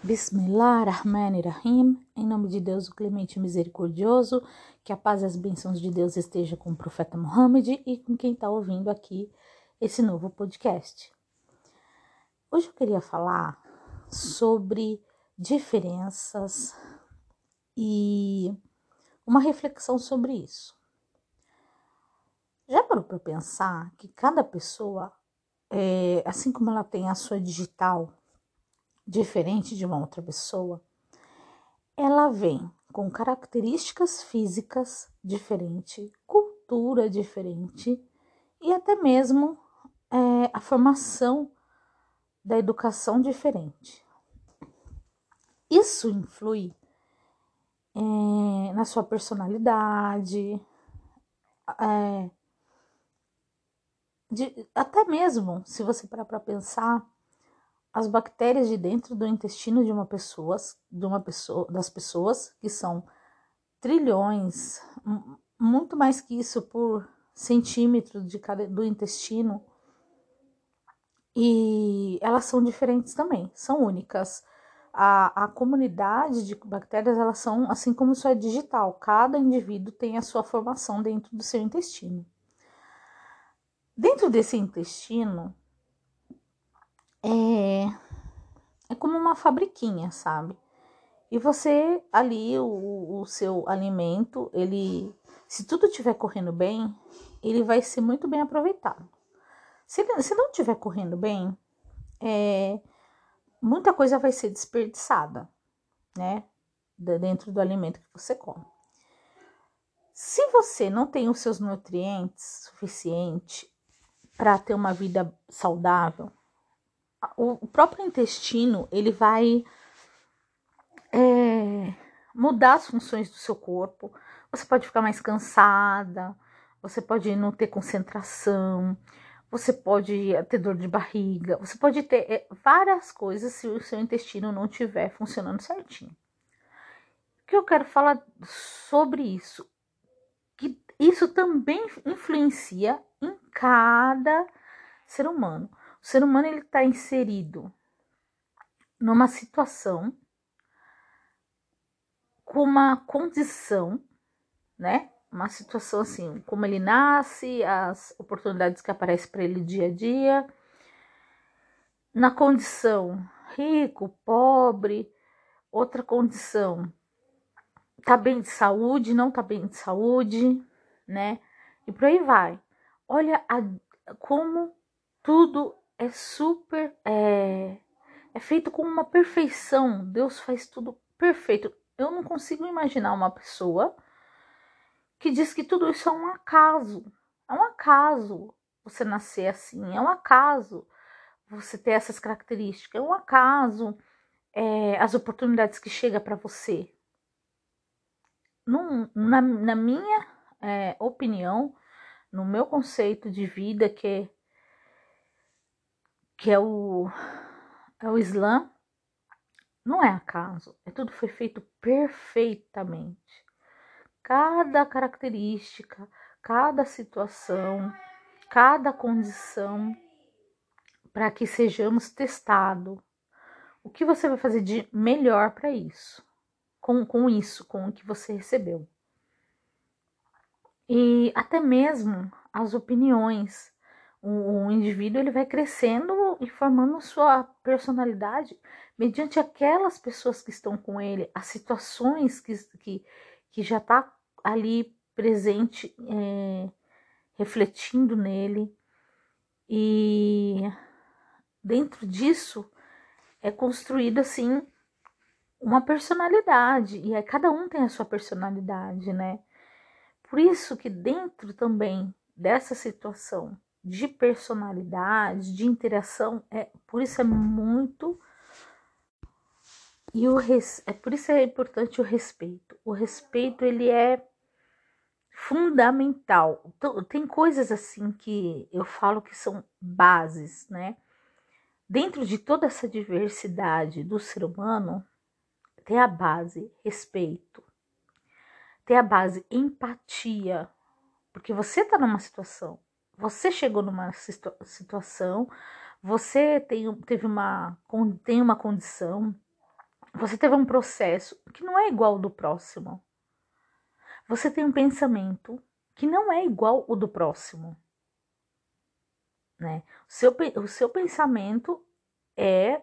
Bismillah Rahman Rahim, em nome de Deus, o clemente e misericordioso, que a paz e as bênçãos de Deus esteja com o profeta Muhammad e com quem está ouvindo aqui esse novo podcast. Hoje eu queria falar sobre diferenças e uma reflexão sobre isso. Já parou para pensar que cada pessoa, é, assim como ela tem a sua digital, diferente de uma outra pessoa, ela vem com características físicas diferentes, cultura diferente e até mesmo é, a formação da educação diferente. Isso influi é, na sua personalidade, é, de, até mesmo se você parar para pensar as bactérias de dentro do intestino de uma pessoa, de uma pessoa, das pessoas, que são trilhões, muito mais que isso por centímetro de cada, do intestino, e elas são diferentes também, são únicas. A, a comunidade de bactérias, elas são assim como isso é digital, cada indivíduo tem a sua formação dentro do seu intestino. Dentro desse intestino, é, é como uma fabriquinha, sabe? E você ali, o, o seu alimento, ele, se tudo estiver correndo bem, ele vai ser muito bem aproveitado. Se, se não estiver correndo bem, é, muita coisa vai ser desperdiçada, né? Dentro do alimento que você come. Se você não tem os seus nutrientes suficientes para ter uma vida saudável, o próprio intestino ele vai é, mudar as funções do seu corpo. Você pode ficar mais cansada, você pode não ter concentração, você pode ter dor de barriga, você pode ter é, várias coisas se o seu intestino não estiver funcionando certinho. O que eu quero falar sobre isso? Que isso também influencia em cada ser humano. O ser humano ele está inserido numa situação com uma condição, né? Uma situação assim, como ele nasce, as oportunidades que aparecem para ele dia a dia, na condição rico, pobre, outra condição tá bem de saúde, não tá bem de saúde, né? E por aí vai. Olha a, como tudo é super. É, é feito com uma perfeição. Deus faz tudo perfeito. Eu não consigo imaginar uma pessoa que diz que tudo isso é um acaso. É um acaso você nascer assim. É um acaso você ter essas características. É um acaso é, as oportunidades que chegam para você. Num, na, na, minha é, opinião, no meu conceito de vida, que é que é o, é o Islã, não é acaso, é tudo foi feito perfeitamente. Cada característica, cada situação, cada condição para que sejamos testados. O que você vai fazer de melhor para isso? Com, com isso, com o que você recebeu. E até mesmo as opiniões o, indivíduo ele vai crescendo e formando sua personalidade mediante aquelas pessoas que estão com ele, as situações que, que, que já está ali presente, é, refletindo nele. E dentro disso é construída assim uma personalidade, e aí cada um tem a sua personalidade, né? Por isso que dentro também dessa situação de personalidade, de interação, é por isso é muito e o res, é por isso é importante o respeito. O respeito ele é fundamental. Então, tem coisas assim que eu falo que são bases, né? Dentro de toda essa diversidade do ser humano, tem a base respeito, tem a base empatia, porque você está numa situação você chegou numa situa situação, você tem, teve uma, tem uma condição, você teve um processo que não é igual ao do próximo. Você tem um pensamento que não é igual ao do próximo. Né? O, seu, o seu pensamento é.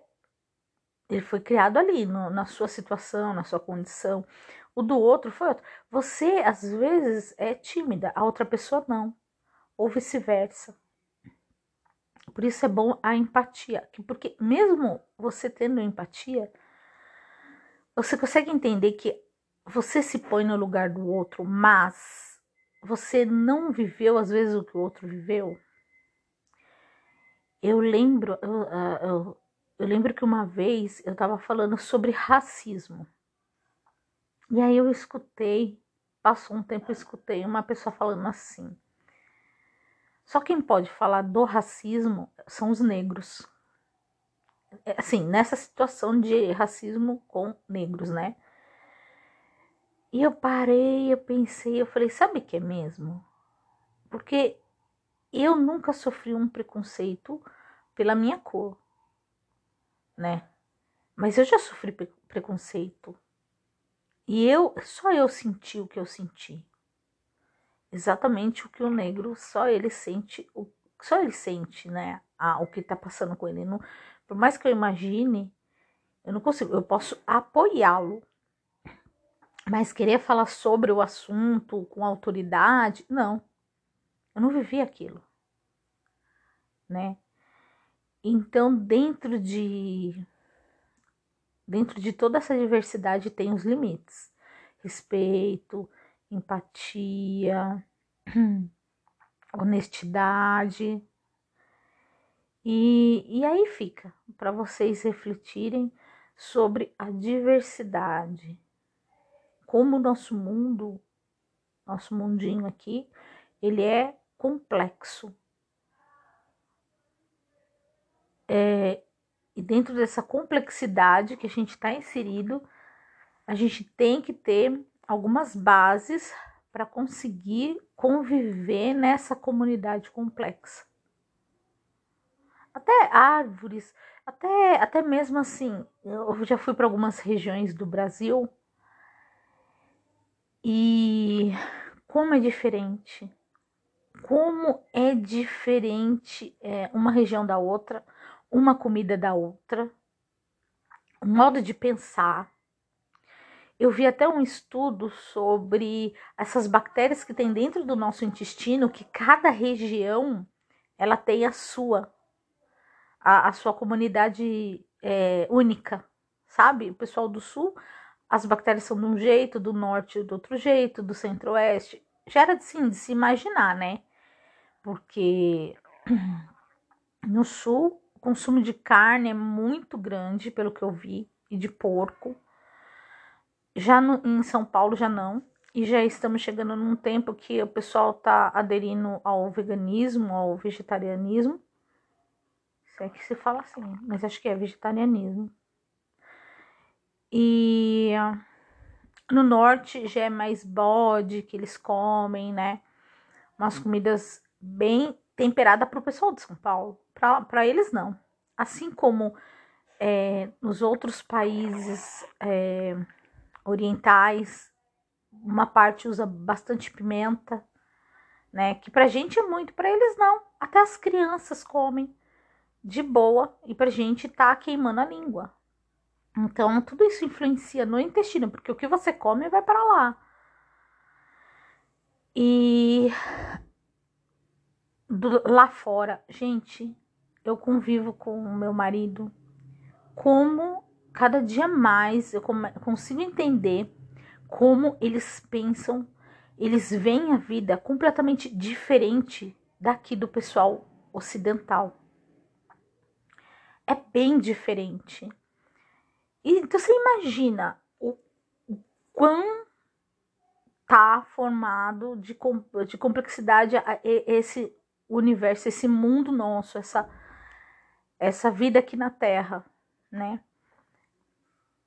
Ele foi criado ali, no, na sua situação, na sua condição. O do outro foi outro. Você, às vezes, é tímida, a outra pessoa não. Ou vice-versa. Por isso é bom a empatia. Porque mesmo você tendo empatia, você consegue entender que você se põe no lugar do outro, mas você não viveu às vezes o que o outro viveu. Eu lembro, eu, eu, eu lembro que uma vez eu estava falando sobre racismo. E aí eu escutei, passou um tempo, eu escutei uma pessoa falando assim. Só quem pode falar do racismo são os negros. É, assim, nessa situação de racismo com negros, né? E eu parei, eu pensei, eu falei, sabe o que é mesmo? Porque eu nunca sofri um preconceito pela minha cor, né? Mas eu já sofri preconceito. E eu, só eu senti o que eu senti. Exatamente o que o negro, só ele sente, o, só ele sente, né? Ah, o que tá passando com ele. Não, por mais que eu imagine, eu não consigo, eu posso apoiá-lo, mas querer falar sobre o assunto com autoridade, não. Eu não vivi aquilo, né? Então, dentro de dentro de toda essa diversidade tem os limites. Respeito, empatia, honestidade. E, e aí fica para vocês refletirem sobre a diversidade como o nosso mundo, nosso mundinho aqui, ele é complexo. É, e dentro dessa complexidade que a gente está inserido, a gente tem que ter algumas bases para conseguir conviver nessa comunidade complexa. Até árvores, até, até mesmo assim, eu já fui para algumas regiões do Brasil e como é diferente, como é diferente é, uma região da outra, uma comida da outra, um modo de pensar. Eu vi até um estudo sobre essas bactérias que tem dentro do nosso intestino, que cada região ela tem a sua, a, a sua comunidade é, única, sabe? O pessoal do sul as bactérias são de um jeito, do norte do outro jeito, do centro-oeste. Já era assim, de se imaginar, né? Porque no sul o consumo de carne é muito grande, pelo que eu vi, e de porco. Já no, em São Paulo já não. E já estamos chegando num tempo que o pessoal tá aderindo ao veganismo, ao vegetarianismo. Se é que se fala assim, mas acho que é vegetarianismo. E no norte já é mais bode que eles comem, né? Umas comidas bem temperadas para o pessoal de São Paulo. Para eles, não. Assim como é, nos outros países é, orientais, uma parte usa bastante pimenta, né? Que pra gente é muito, para eles não. Até as crianças comem de boa e pra gente tá queimando a língua, então, tudo isso influencia no intestino, porque o que você come vai para lá. E do, lá fora, gente, eu convivo com o meu marido. Como cada dia mais eu consigo entender como eles pensam, eles veem a vida completamente diferente daqui do pessoal ocidental. É bem diferente. E, então você imagina o, o quão tá formado de, de complexidade esse universo, esse mundo nosso, essa, essa vida aqui na Terra, né?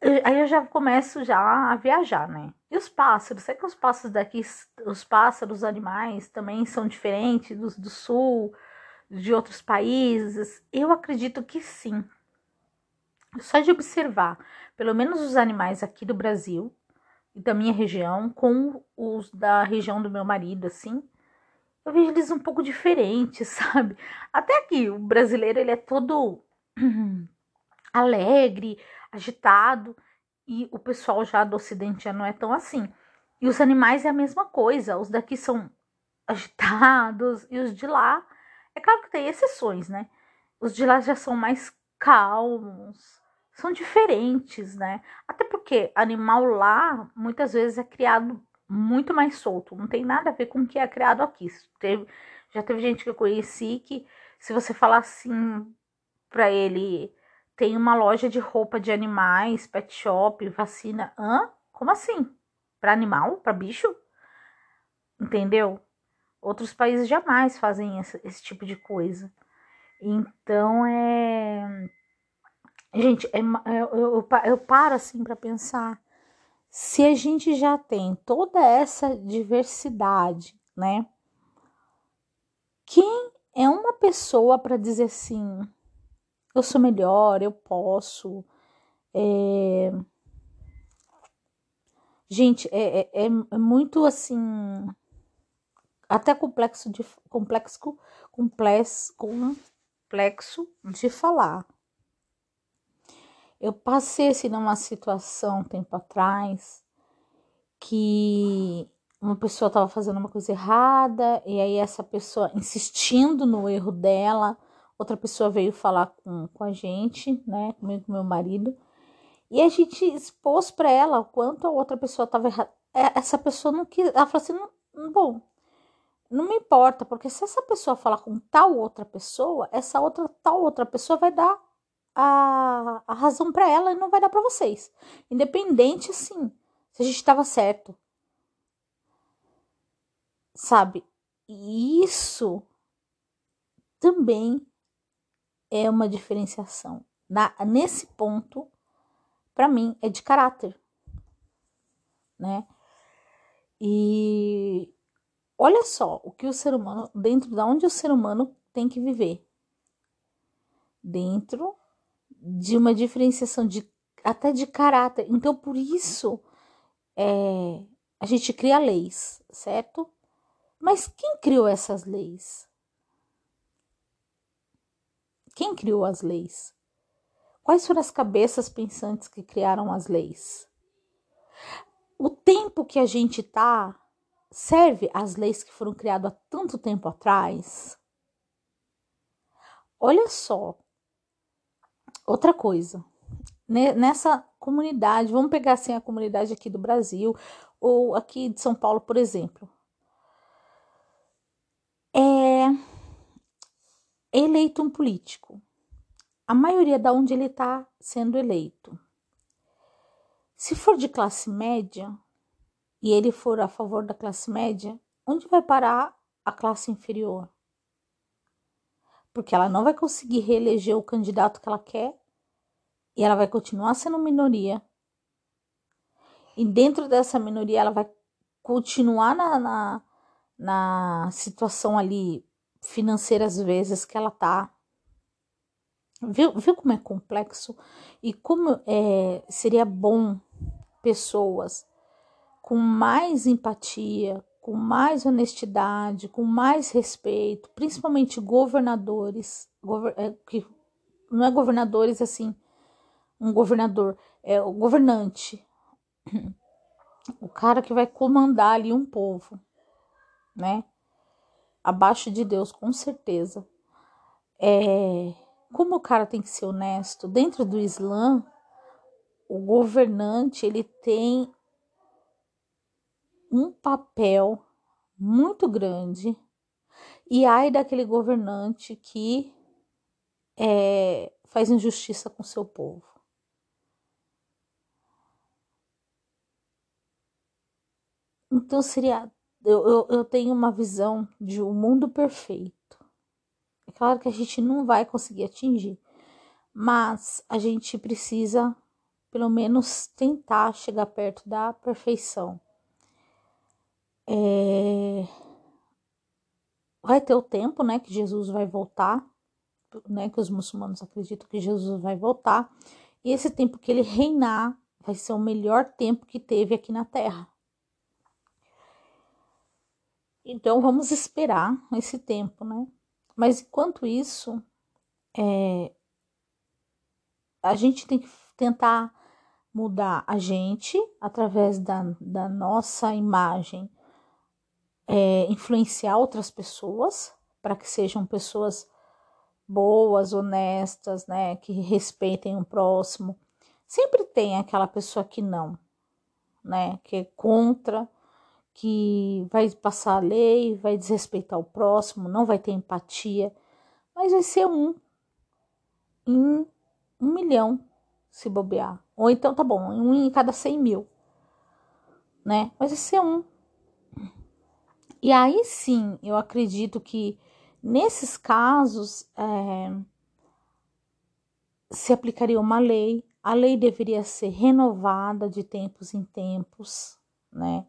Aí eu já começo já a viajar, né? E os pássaros? Será que os pássaros daqui, os pássaros, os animais também são diferentes dos do sul, de outros países? Eu acredito que sim. Só de observar, pelo menos os animais aqui do Brasil e da minha região, com os da região do meu marido, assim, eu vejo eles um pouco diferentes, sabe? Até aqui, o brasileiro, ele é todo alegre, agitado, e o pessoal já do ocidente já não é tão assim. E os animais é a mesma coisa, os daqui são agitados e os de lá, é claro que tem exceções, né? Os de lá já são mais calmos, são diferentes, né? Até porque animal lá muitas vezes é criado muito mais solto, não tem nada a ver com o que é criado aqui. Teve, já teve gente que eu conheci que se você falar assim para ele, tem uma loja de roupa de animais, pet shop, vacina, hã? Como assim? Para animal, para bicho? Entendeu? Outros países jamais fazem esse, esse tipo de coisa. Então é. Gente, é, é eu, eu, eu paro assim para pensar. Se a gente já tem toda essa diversidade, né? Quem é uma pessoa para dizer assim: eu sou melhor, eu posso. É... Gente, é, é, é muito assim até complexo de complexo complexo complexo de falar. Eu passei assim numa situação tempo atrás que uma pessoa estava fazendo uma coisa errada e aí essa pessoa insistindo no erro dela, outra pessoa veio falar com, com a gente, né, comigo com meu marido, e a gente expôs para ela o quanto a outra pessoa estava errada. É, essa pessoa não quis, ela falou assim, não, bom, não me importa, porque se essa pessoa falar com tal outra pessoa, essa outra tal outra pessoa vai dar a, a razão para ela e não vai dar para vocês. Independente, assim, se a gente estava certo. Sabe? E isso também é uma diferenciação. Na, nesse ponto, para mim, é de caráter, né? E Olha só o que o ser humano, dentro da onde o ser humano tem que viver. Dentro de uma diferenciação de até de caráter. Então, por isso, é, a gente cria leis, certo? Mas quem criou essas leis? Quem criou as leis? Quais foram as cabeças pensantes que criaram as leis? O tempo que a gente tá serve às leis que foram criadas há tanto tempo atrás? Olha só, outra coisa. Nessa comunidade, vamos pegar assim a comunidade aqui do Brasil ou aqui de São Paulo, por exemplo. É eleito um político. A maioria da onde ele está sendo eleito. Se for de classe média, e ele for a favor da classe média, onde vai parar a classe inferior? Porque ela não vai conseguir reeleger o candidato que ela quer e ela vai continuar sendo minoria. E dentro dessa minoria, ela vai continuar na, na, na situação ali financeira, às vezes, que ela tá. Viu, viu como é complexo? E como é, seria bom pessoas com mais empatia, com mais honestidade, com mais respeito, principalmente governadores, gover é, que não é governadores assim, um governador, é o governante, o cara que vai comandar ali um povo, né? Abaixo de Deus, com certeza. É, como o cara tem que ser honesto, dentro do Islã, o governante ele tem um papel muito grande e ai daquele governante que é, faz injustiça com seu povo. Então seria. Eu, eu, eu tenho uma visão de um mundo perfeito. É claro que a gente não vai conseguir atingir, mas a gente precisa, pelo menos, tentar chegar perto da perfeição. É... Vai ter o tempo, né, que Jesus vai voltar, né, que os muçulmanos acreditam que Jesus vai voltar, E esse tempo que ele reinar vai ser o melhor tempo que teve aqui na Terra. Então vamos esperar esse tempo, né? Mas enquanto isso, é, a gente tem que tentar mudar a gente através da, da nossa imagem, é, influenciar outras pessoas para que sejam pessoas boas, honestas, né, que respeitem o próximo. Sempre tem aquela pessoa que não, né, que é contra, que vai passar a lei, vai desrespeitar o próximo, não vai ter empatia, mas vai ser um em um milhão se bobear. Ou então tá bom, um em cada cem mil, né? Mas vai ser um. E aí sim, eu acredito que Nesses casos, é, se aplicaria uma lei, a lei deveria ser renovada de tempos em tempos, né?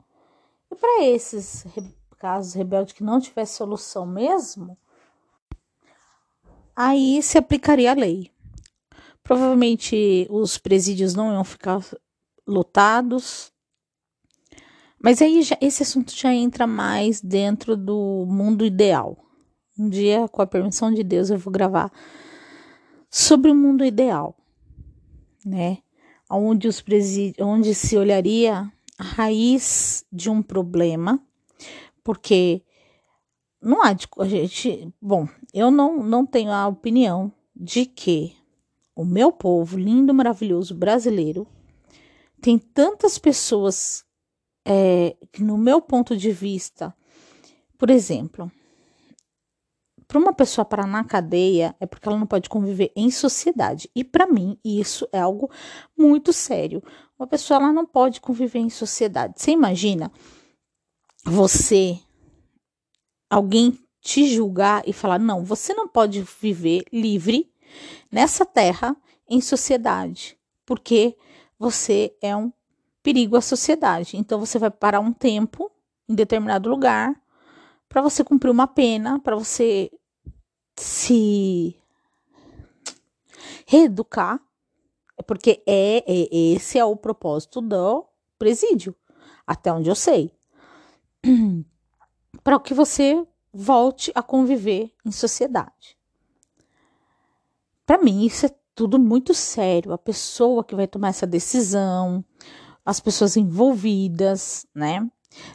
E para esses casos rebeldes que não tivesse solução mesmo, aí se aplicaria a lei. Provavelmente os presídios não iam ficar lotados, mas aí já, esse assunto já entra mais dentro do mundo ideal, um dia, com a permissão de Deus, eu vou gravar sobre o mundo ideal, né? Onde os presídios, onde se olharia a raiz de um problema, porque não há de, a gente, bom, eu não não tenho a opinião de que o meu povo lindo, maravilhoso brasileiro tem tantas pessoas é, que, no meu ponto de vista, por exemplo, para uma pessoa parar na cadeia é porque ela não pode conviver em sociedade. E para mim, isso é algo muito sério. Uma pessoa ela não pode conviver em sociedade. Você imagina você alguém te julgar e falar: "Não, você não pode viver livre nessa terra em sociedade, porque você é um perigo à sociedade. Então você vai parar um tempo em determinado lugar para você cumprir uma pena, para você se reeducar, porque é, é esse é o propósito do presídio, até onde eu sei. para que você volte a conviver em sociedade. Para mim, isso é tudo muito sério. A pessoa que vai tomar essa decisão, as pessoas envolvidas, né?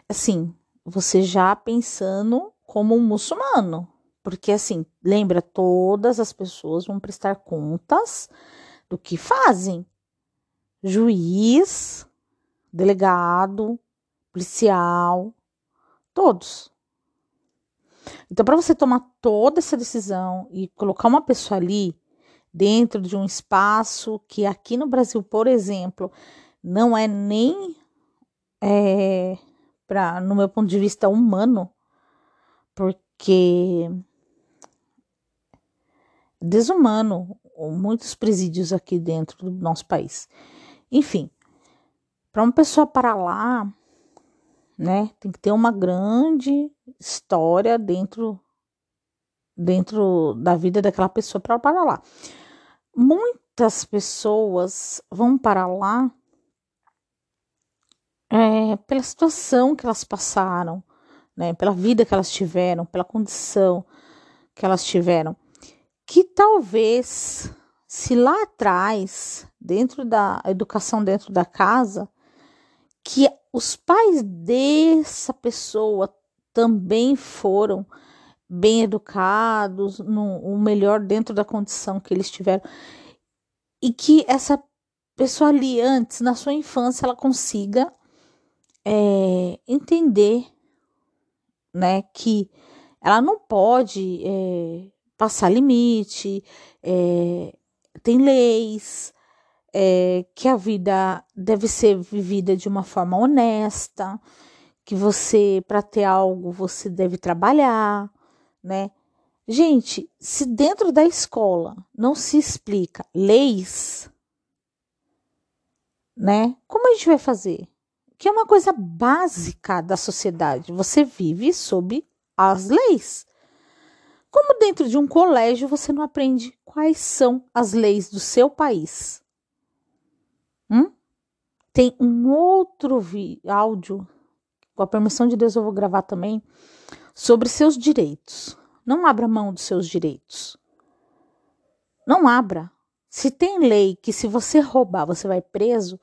Assim, você já pensando como um muçulmano, porque assim, lembra, todas as pessoas vão prestar contas do que fazem. Juiz, delegado, policial, todos. Então, para você tomar toda essa decisão e colocar uma pessoa ali dentro de um espaço que aqui no Brasil, por exemplo, não é nem é, para, no meu ponto de vista, humano, porque desumano muitos presídios aqui dentro do nosso país. Enfim, para uma pessoa parar lá, né, tem que ter uma grande história dentro dentro da vida daquela pessoa para parar lá. Muitas pessoas vão para lá é, pela situação que elas passaram, né, pela vida que elas tiveram, pela condição que elas tiveram que talvez, se lá atrás, dentro da educação dentro da casa, que os pais dessa pessoa também foram bem educados, no, o melhor dentro da condição que eles tiveram, e que essa pessoa ali antes, na sua infância, ela consiga é, entender, né, que ela não pode é, passar limite, é, tem leis, é, que a vida deve ser vivida de uma forma honesta, que você, para ter algo, você deve trabalhar, né? Gente, se dentro da escola não se explica leis, né? Como a gente vai fazer? Que é uma coisa básica da sociedade. Você vive sob as leis. Como dentro de um colégio você não aprende quais são as leis do seu país? Hum? Tem um outro áudio, com a permissão de Deus eu vou gravar também, sobre seus direitos. Não abra mão dos seus direitos. Não abra. Se tem lei que se você roubar você vai preso,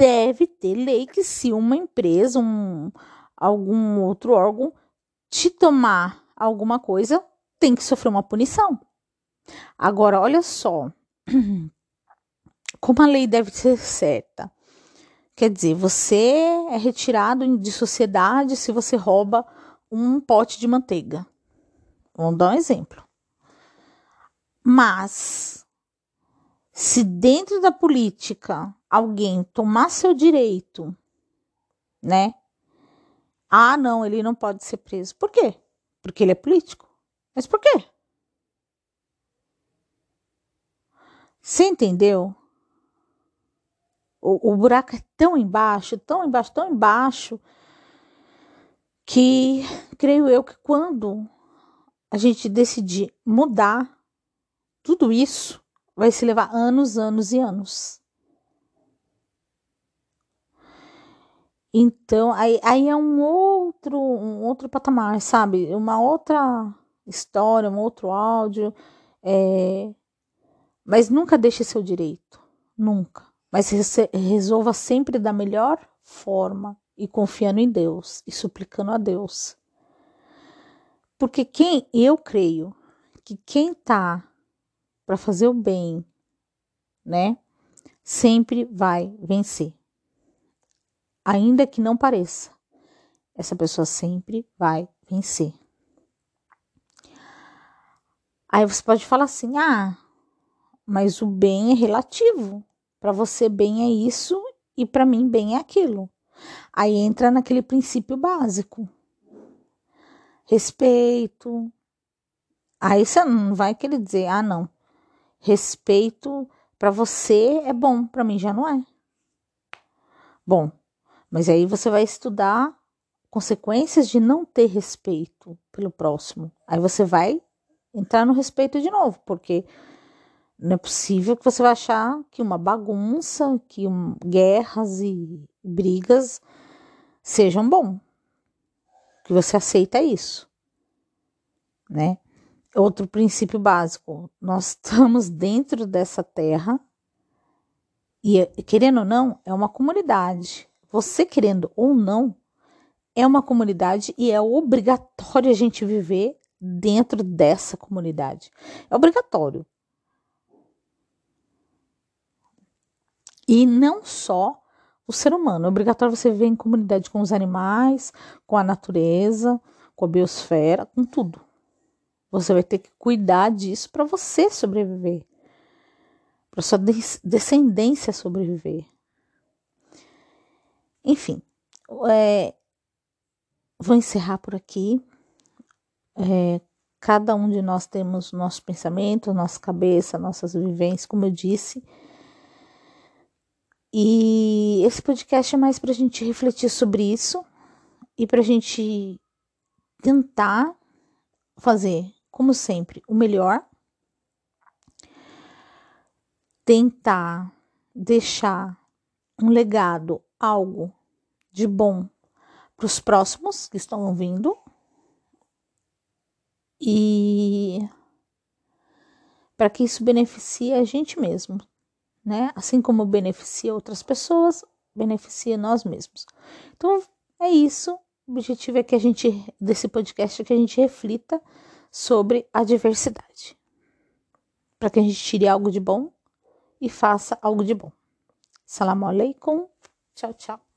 deve ter lei que se uma empresa, um, algum outro órgão te tomar alguma coisa, tem que sofrer uma punição. Agora, olha só, como a lei deve ser certa. Quer dizer, você é retirado de sociedade se você rouba um pote de manteiga. Vamos dar um exemplo. Mas, se dentro da política alguém tomar seu direito, né? Ah, não, ele não pode ser preso. Por quê? Porque ele é político. Mas por quê? Você entendeu? O, o buraco é tão embaixo, tão embaixo, tão embaixo, que creio eu que quando a gente decidir mudar tudo isso, vai se levar anos, anos e anos. Então, aí, aí é um outro, um outro patamar, sabe? Uma outra história, um outro áudio. É... Mas nunca deixe seu direito. Nunca. Mas resolva sempre da melhor forma e confiando em Deus e suplicando a Deus. Porque quem eu creio que quem tá para fazer o bem, né, sempre vai vencer ainda que não pareça. Essa pessoa sempre vai vencer. Aí você pode falar assim: ah, mas o bem é relativo. Para você, bem é isso e para mim, bem é aquilo. Aí entra naquele princípio básico: respeito. Aí você não vai querer dizer: ah, não, respeito para você é bom, para mim já não é. Bom, mas aí você vai estudar consequências de não ter respeito pelo próximo. Aí você vai entrar no respeito de novo, porque não é possível que você vai achar que uma bagunça, que um, guerras e brigas sejam bom. Que você aceita isso, né? Outro princípio básico, nós estamos dentro dessa terra e querendo ou não, é uma comunidade você querendo ou não, é uma comunidade e é obrigatório a gente viver dentro dessa comunidade. É obrigatório. E não só o ser humano, é obrigatório você viver em comunidade com os animais, com a natureza, com a biosfera, com tudo. Você vai ter que cuidar disso para você sobreviver, para sua descendência sobreviver. Enfim, é, vou encerrar por aqui. É, cada um de nós temos nosso pensamento, nossa cabeça, nossas vivências, como eu disse. E esse podcast é mais para a gente refletir sobre isso e para a gente tentar fazer, como sempre, o melhor. Tentar deixar um legado algo de bom para os próximos que estão vindo e para que isso beneficie a gente mesmo, né? Assim como beneficia outras pessoas, beneficia nós mesmos. Então é isso. O objetivo é que a gente desse podcast é que a gente reflita sobre a diversidade, para que a gente tire algo de bom e faça algo de bom. Salam alaikum. Ciao ciao.